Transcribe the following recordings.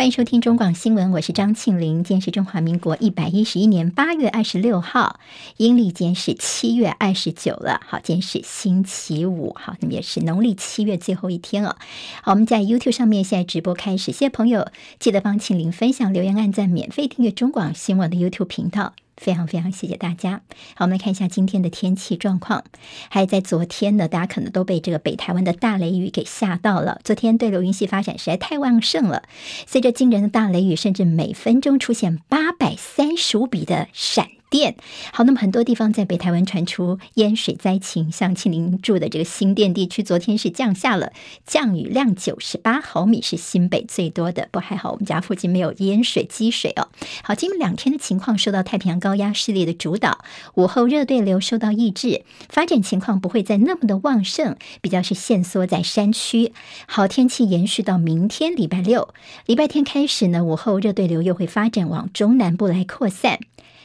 欢迎收听中广新闻，我是张庆玲。今天是中华民国一百一十一年八月二十六号，阴历今天是七月二十九了。好，今天是星期五，好，那么也是农历七月最后一天了。好，我们在 YouTube 上面现在直播开始，谢谢朋友记得帮庆玲分享、留言、按赞、免费订阅中广新闻的 YouTube 频道。非常非常谢谢大家。好，我们来看一下今天的天气状况。还在昨天呢，大家可能都被这个北台湾的大雷雨给吓到了。昨天对流云系发展实在太旺盛了，随着惊人的大雷雨，甚至每分钟出现八百三十五笔的闪电。好，那么很多地方在北台湾传出淹水灾情，像庆玲住的这个新店地区，昨天是降下了降雨量九十八毫米，是新北最多的。不还好，我们家附近没有淹水积水哦。好，今明两天的情况受到太平洋高压势力的主导，午后热对流受到抑制，发展情况不会再那么的旺盛，比较是限缩在山区。好天气延续到明天礼拜六，礼拜天开始呢，午后热对流又会发展往中南部来扩散。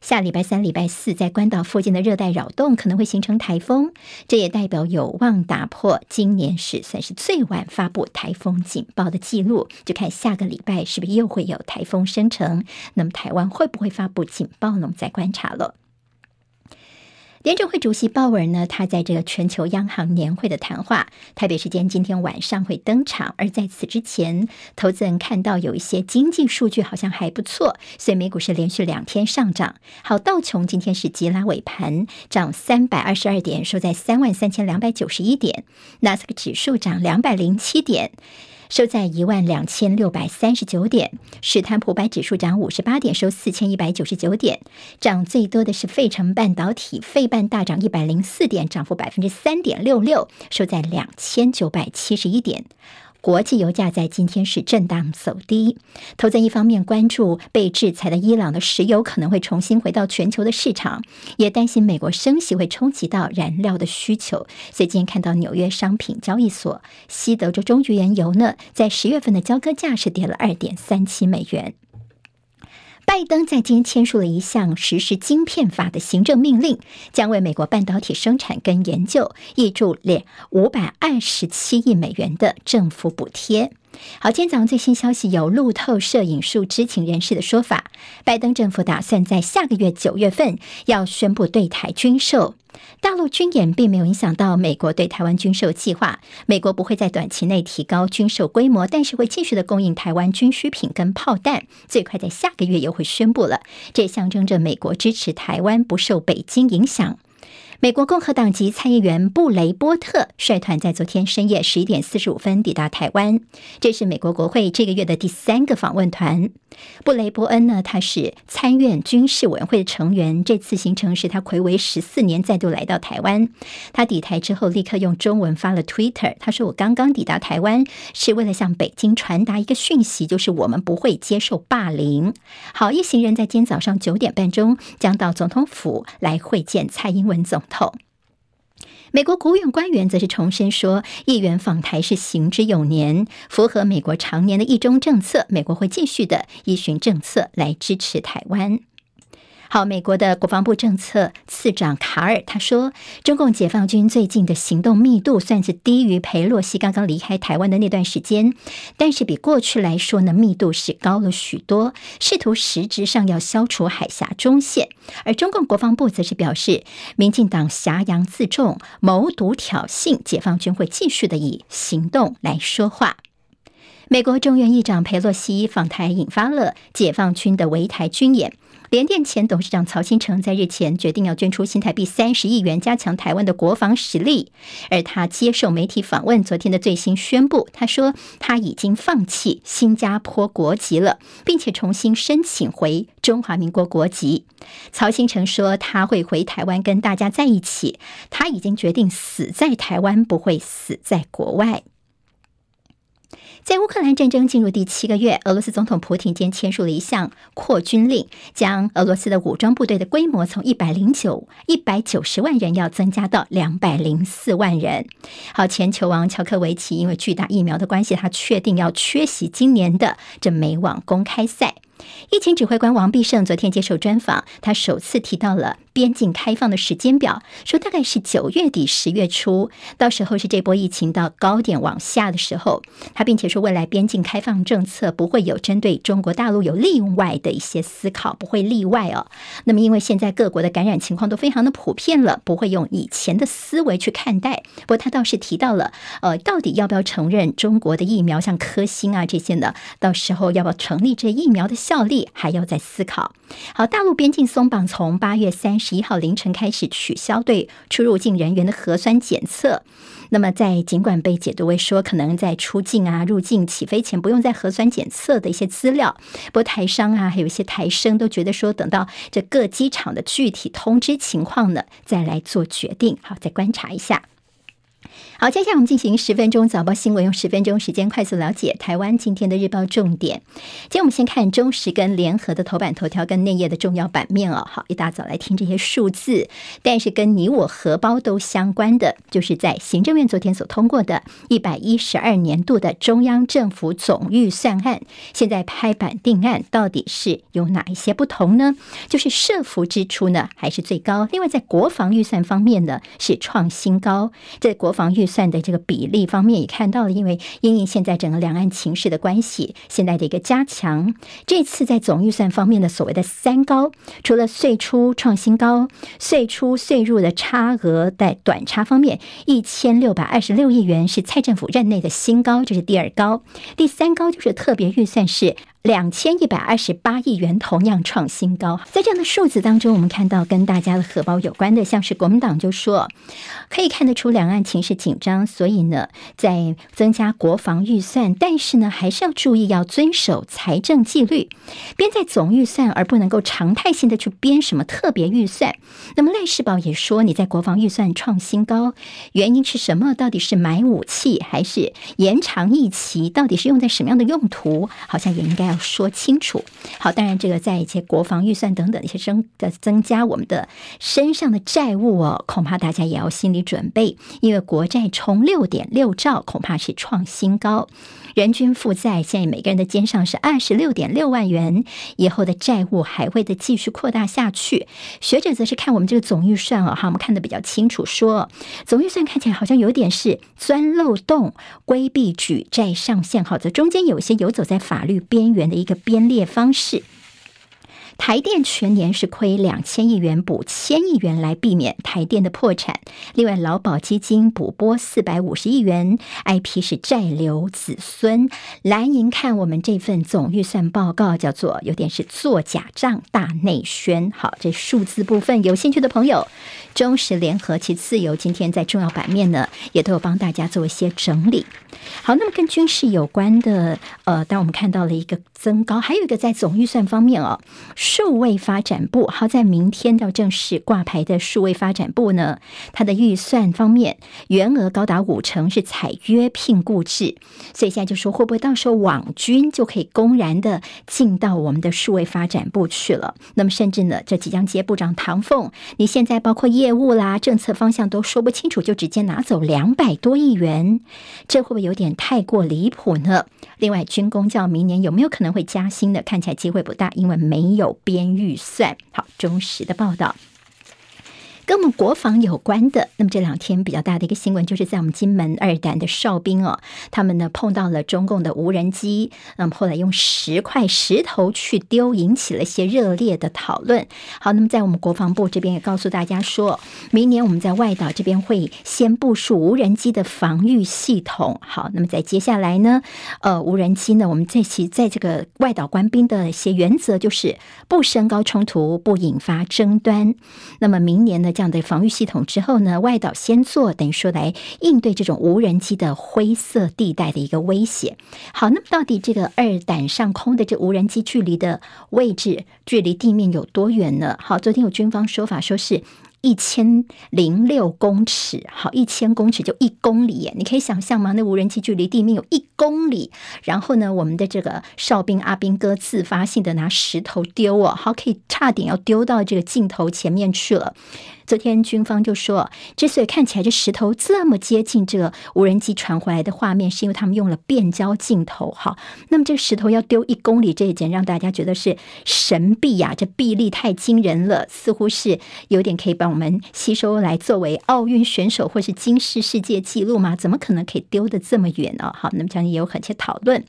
下礼拜三、礼拜四，在关岛附近的热带扰动可能会形成台风，这也代表有望打破今年是算是最晚发布台风警报的记录。就看下个礼拜是不是又会有台风生成，那么台湾会不会发布警报呢？我们再观察了。联准会主席鲍尔呢，他在这个全球央行年会的谈话，台北时间今天晚上会登场。而在此之前，投资人看到有一些经济数据好像还不错，所以美股是连续两天上涨。好，道琼今天是急拉尾盘，涨三百二十二点，收在三万三千两百九十一点。纳斯克指数涨两百零七点。收在一万两千六百三十九点，史坦普百指数涨五十八点，收四千一百九十九点。涨最多的是费城半导体，费半大涨一百零四点，涨幅百分之三点六六，收在两千九百七十一点。国际油价在今天是震荡走低，投资人一方面关注被制裁的伊朗的石油可能会重新回到全球的市场，也担心美国升息会冲击到燃料的需求。所以今天看到纽约商品交易所西德州中原油呢，在十月份的交割价是跌了二点三七美元。拜登在今天签署了一项实施晶片法的行政命令，将为美国半导体生产跟研究挹注两五百二十七亿美元的政府补贴。好，今天早上最新消息，有路透社引述知情人士的说法，拜登政府打算在下个月九月份要宣布对台军售。大陆军演并没有影响到美国对台湾军售计划，美国不会在短期内提高军售规模，但是会继续的供应台湾军需品跟炮弹，最快在下个月又会宣布了，这象征着美国支持台湾不受北京影响。美国共和党籍参议员布雷波特率团在昨天深夜十一点四十五分抵达台湾，这是美国国会这个月的第三个访问团。布雷伯恩呢，他是参院军事委员会的成员，这次行程是他睽违十四年再度来到台湾。他抵台之后，立刻用中文发了 Twitter，他说：“我刚刚抵达台湾，是为了向北京传达一个讯息，就是我们不会接受霸凌。”好，一行人在今天早上九点半钟将到总统府来会见蔡英文总头。美国国务院官员则是重申说，议员访台是行之有年，符合美国常年的一中政策。美国会继续的依循政策来支持台湾。好，美国的国防部政策次长卡尔他说，中共解放军最近的行动密度算是低于裴洛西刚刚离开台湾的那段时间，但是比过去来说呢，密度是高了许多，试图实质上要消除海峡中线。而中共国防部则是表示，民进党挟洋自重、谋独挑衅，解放军会继续的以行动来说话。美国众院议长佩洛西访台，引发了解放军的围台军演。联电前董事长曹兴诚在日前决定要捐出新台币三十亿元，加强台湾的国防实力。而他接受媒体访问，昨天的最新宣布，他说他已经放弃新加坡国籍了，并且重新申请回中华民国国籍。曹兴诚说他会回台湾跟大家在一起，他已经决定死在台湾，不会死在国外。在乌克兰战争进入第七个月，俄罗斯总统普丁今天签署了一项扩军令，将俄罗斯的武装部队的规模从一百零九一百九十万人要增加到两百零四万人。好，前球王乔克维奇因为巨大疫苗的关系，他确定要缺席今年的这美网公开赛。疫情指挥官王必胜昨天接受专访，他首次提到了边境开放的时间表，说大概是九月底十月初，到时候是这波疫情到高点往下的时候。他并且说，未来边境开放政策不会有针对中国大陆有另外的一些思考，不会例外哦。那么，因为现在各国的感染情况都非常的普遍了，不会用以前的思维去看待。不过，他倒是提到了，呃，到底要不要承认中国的疫苗，像科兴啊这些呢？到时候要不要成立这疫苗的效力，还要再思考。好，大陆边境松绑，从八月三十一号凌晨开始取消对出入境人员的核酸检测。那么，在尽管被解读为说可能在出境啊、入境起飞前不用再核酸检测的一些资料，不过台商啊，还有一些台生都觉得说，等到这各机场的具体通知情况呢，再来做决定。好，再观察一下。好，接下来我们进行十分钟早报新闻，用十分钟时间快速了解台湾今天的日报重点。今天我们先看中时跟联合的头版头条跟内页的重要版面哦。好，一大早来听这些数字，但是跟你我荷包都相关的，就是在行政院昨天所通过的一百一十二年度的中央政府总预算案，现在拍板定案，到底是有哪一些不同呢？就是社福支出呢还是最高，另外在国防预算方面呢是创新高，在国防预算的这个比例方面也看到了，因为因应现在整个两岸情势的关系，现在的一个加强，这次在总预算方面的所谓的三高，除了税出创新高，税出税入的差额在短差方面一千六百二十六亿元是蔡政府任内的新高，这是第二高，第三高就是特别预算是。两千一百二十八亿元同样创新高，在这样的数字当中，我们看到跟大家的荷包有关的，像是国民党就说，可以看得出两岸情势紧张，所以呢，在增加国防预算，但是呢，还是要注意要遵守财政纪律，编在总预算，而不能够常态性的去编什么特别预算。那么赖世宝也说，你在国防预算创新高，原因是什么？到底是买武器，还是延长役期？到底是用在什么样的用途？好像也应该。要说清楚。好，当然，这个在一些国防预算等等一些增的增加，我们的身上的债务哦，恐怕大家也要心理准备，因为国债冲六点六兆，恐怕是创新高。人均负债现在每个人的肩上是二十六点六万元，以后的债务还会的继续扩大下去。学者则是看我们这个总预算啊，哈，我们看的比较清楚说，总预算看起来好像有点是钻漏洞、规避举债上限，好，这中间有些游走在法律边缘的一个编列方式。台电全年是亏两千亿元，补千亿元来避免台电的破产。另外，劳保基金补拨四百五十亿元，IP 是债留子孙。蓝营看我们这份总预算报告，叫做有点是做假账大内宣。好，这数字部分有兴趣的朋友，中时联合其自由今天在重要版面呢，也都有帮大家做一些整理。好，那么跟军事有关的，呃，当我们看到了一个增高，还有一个在总预算方面哦。数位发展部，好，在明天要正式挂牌的数位发展部呢，它的预算方面，原额高达五成是采约聘雇制，所以现在就说会不会到时候网军就可以公然的进到我们的数位发展部去了？那么甚至呢，这即将接部长唐凤，你现在包括业务啦、政策方向都说不清楚，就直接拿走两百多亿元，这会不会有点太过离谱呢？另外，军工教明年有没有可能会加薪的？看起来机会不大，因为没有。编预算，好，忠实的报道。跟我们国防有关的，那么这两天比较大的一个新闻，就是在我们金门二胆的哨兵哦，他们呢碰到了中共的无人机，那么后来用石块石头去丢，引起了一些热烈的讨论。好，那么在我们国防部这边也告诉大家说，明年我们在外岛这边会先部署无人机的防御系统。好，那么在接下来呢，呃，无人机呢，我们在其在这个外岛官兵的一些原则就是不升高冲突，不引发争端。那么明年呢？这样的防御系统之后呢，外岛先做，等于说来应对这种无人机的灰色地带的一个威胁。好，那么到底这个二胆上空的这无人机距离的位置，距离地面有多远呢？好，昨天有军方说法说是一千零六公尺，好，一千公尺就一公里耶，你可以想象吗？那无人机距离地面有一公里，然后呢，我们的这个哨兵阿兵哥自发性的拿石头丢哦，好，可以差点要丢到这个镜头前面去了。昨天军方就说，之所以看起来这石头这么接近这个无人机传回来的画面，是因为他们用了变焦镜头。哈，那么这石头要丢一公里，这一点让大家觉得是神臂呀，这臂力太惊人了，似乎是有点可以帮我们吸收来作为奥运选手或是金世世界纪录吗？怎么可能可以丢得这么远呢？好，那么将也有很些讨论。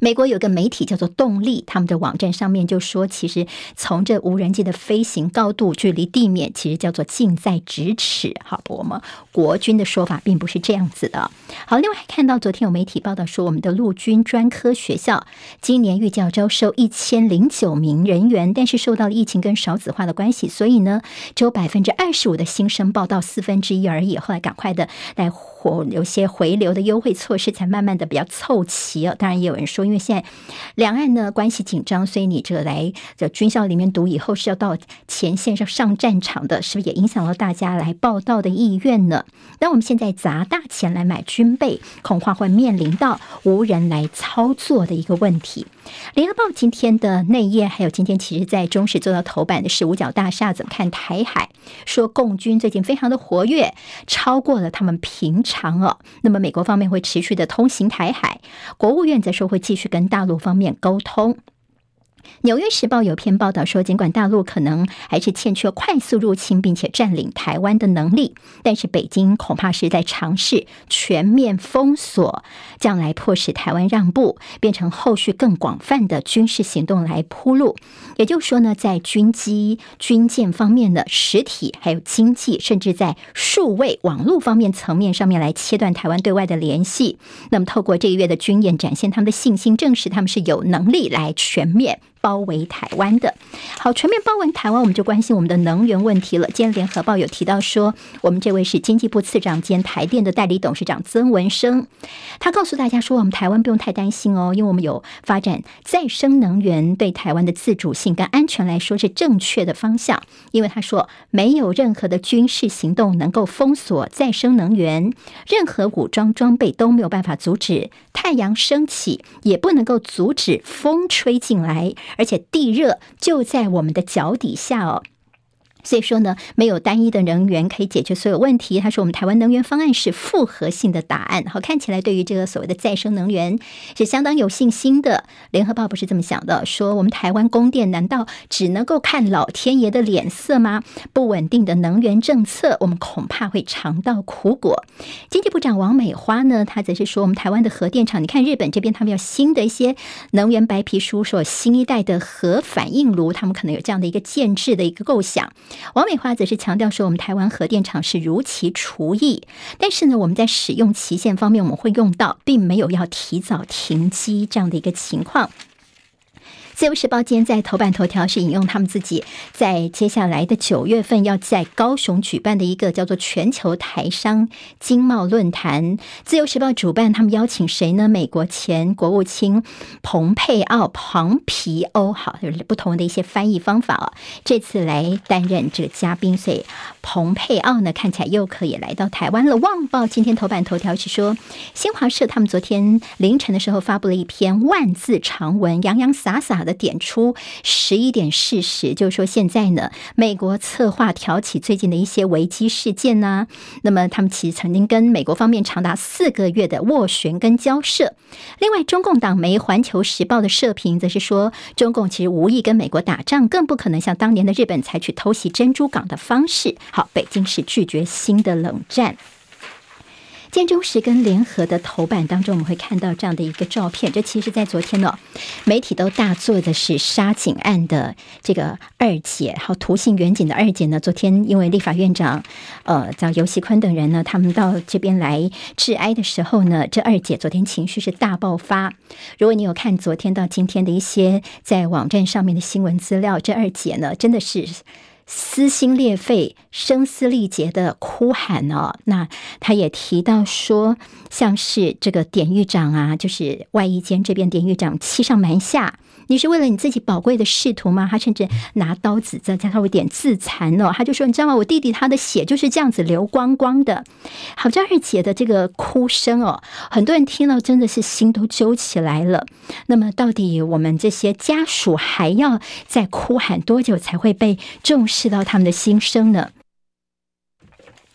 美国有个媒体叫做动力，他们的网站上面就说，其实从这无人机的飞行高度距离地面，其实叫做近在咫尺。好，我们国军的说法并不是这样子的。好，另外还看到昨天有媒体报道说，我们的陆军专科学校今年预计要招收一千零九名人员，但是受到了疫情跟少子化的关系，所以呢，只有百分之二十五的新生报到四分之一而已。后来赶快的来。活有些回流的优惠措施，才慢慢的比较凑齐哦。当然，也有人说，因为现在两岸呢关系紧张，所以你这个来在军校里面读，以后是要到前线上上战场的，是不是也影响到大家来报道的意愿呢？那我们现在砸大钱来买军备，恐怕会面临到无人来操作的一个问题。联合报今天的内页，还有今天其实在中时做到头版的是五角大厦怎么看台海？说共军最近非常的活跃，超过了他们平常哦。那么美国方面会持续的通行台海，国务院则说会继续跟大陆方面沟通。《纽约时报》有篇报道说，尽管大陆可能还是欠缺快速入侵并且占领台湾的能力，但是北京恐怕是在尝试全面封锁，将来迫使台湾让步，变成后续更广泛的军事行动来铺路。也就是说呢，在军机、军舰方面的实体，还有经济，甚至在数位网络方面层面上面来切断台湾对外的联系。那么，透过这个月的军演，展现他们的信心，证实他们是有能力来全面。包围台湾的好，全面包围台湾，我们就关心我们的能源问题了。今天联合报有提到说，我们这位是经济部次长兼台电的代理董事长曾文生，他告诉大家说，我们台湾不用太担心哦，因为我们有发展再生能源，对台湾的自主性跟安全来说是正确的方向。因为他说，没有任何的军事行动能够封锁再生能源，任何武装装备都没有办法阻止太阳升起，也不能够阻止风吹进来。而且地热就在我们的脚底下哦。所以说呢，没有单一的能源可以解决所有问题。他说，我们台湾能源方案是复合性的答案。好，看起来对于这个所谓的再生能源是相当有信心的。联合报不是这么想的，说我们台湾供电难道只能够看老天爷的脸色吗？不稳定的能源政策，我们恐怕会尝到苦果。经济部长王美花呢，他则是说，我们台湾的核电厂，你看日本这边他们有新的一些能源白皮书，说新一代的核反应炉，他们可能有这样的一个建制的一个构想。王美花则是强调说，我们台湾核电厂是如其厨艺，但是呢，我们在使用期限方面，我们会用到，并没有要提早停机这样的一个情况。自由时报今天在头版头条是引用他们自己在接下来的九月份要在高雄举办的一个叫做全球台商经贸论坛。自由时报主办，他们邀请谁呢？美国前国务卿蓬佩奥、庞皮欧，好，就是不同的一些翻译方法哦。这次来担任这个嘉宾，所以蓬佩奥呢看起来又可以来到台湾了。《旺报》今天头版头条是说，新华社他们昨天凌晨的时候发布了一篇万字长文，洋洋洒洒的点出十一点事实，就是说现在呢，美国策划挑起最近的一些危机事件呢。那么他们其实曾经跟美国方面长达四个月的斡旋跟交涉。另外，中共党媒《环球时报》的社评则是说，中共其实无意跟美国打仗，更不可能像当年的日本采取偷袭珍珠港的方式。好，北京是拒绝新的冷战。建中时跟联合的头版当中，我们会看到这样的一个照片。这其实，在昨天呢，媒体都大做的是杀警案的这个二姐，好，涂姓员警的二姐呢，昨天因为立法院长呃叫游锡坤等人呢，他们到这边来致哀的时候呢，这二姐昨天情绪是大爆发。如果你有看昨天到今天的一些在网站上面的新闻资料，这二姐呢，真的是。撕心裂肺、声嘶力竭的哭喊哦，那他也提到说，像是这个典狱长啊，就是外衣间这边典狱长欺上瞒下，你是为了你自己宝贵的仕途吗？他甚至拿刀子在在他有点自残哦，他就说，你知道吗？我弟弟他的血就是这样子流光光的。好像二姐的这个哭声哦，很多人听到真的是心都揪起来了。那么，到底我们这些家属还要再哭喊多久才会被重视到他们的心声呢？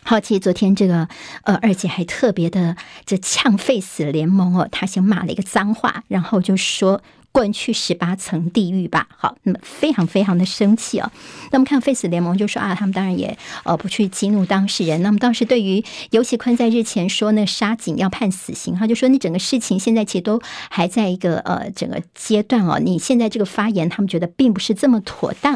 好，奇昨天这个呃二姐还特别的这呛废死联盟哦，她先骂了一个脏话，然后就说。滚去十八层地狱吧！好，那么非常非常的生气哦。那么看 Face 联盟就说啊，他们当然也呃不去激怒当事人。那么当时对于尤其坤在日前说那沙井要判死刑，他就说你整个事情现在其实都还在一个呃整个阶段哦。你现在这个发言，他们觉得并不是这么妥当。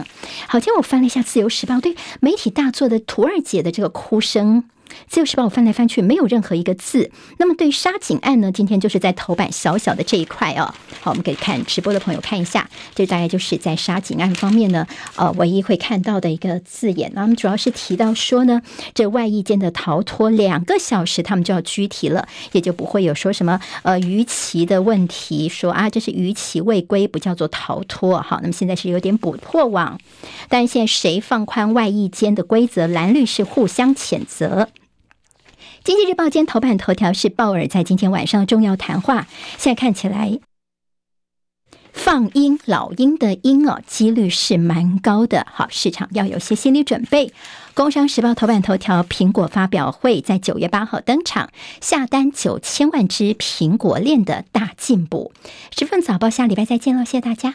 好，今天我翻了一下自由时报对媒体大作的图二姐的这个哭声。自由时报我翻来翻去，没有任何一个字。那么对沙井案呢？今天就是在头版小小的这一块哦。好，我们可以看直播的朋友看一下，这大概就是在沙井案方面呢，呃，唯一会看到的一个字眼。那我们主要是提到说呢，这外役间的逃脱两个小时，他们就要拘提了，也就不会有说什么呃逾期的问题，说啊这是逾期未归，不叫做逃脱。好，那么现在是有点补破网，但现在谁放宽外役间的规则，蓝绿是互相谴责。经济日报今天头版头条是鲍尔在今天晚上重要谈话，现在看起来放鹰老鹰的鹰哦，几率是蛮高的。好，市场要有些心理准备。工商时报头版头条，苹果发表会在九月八号登场，下单九千万支苹果链的大进步。十分早报，下礼拜再见喽，谢谢大家。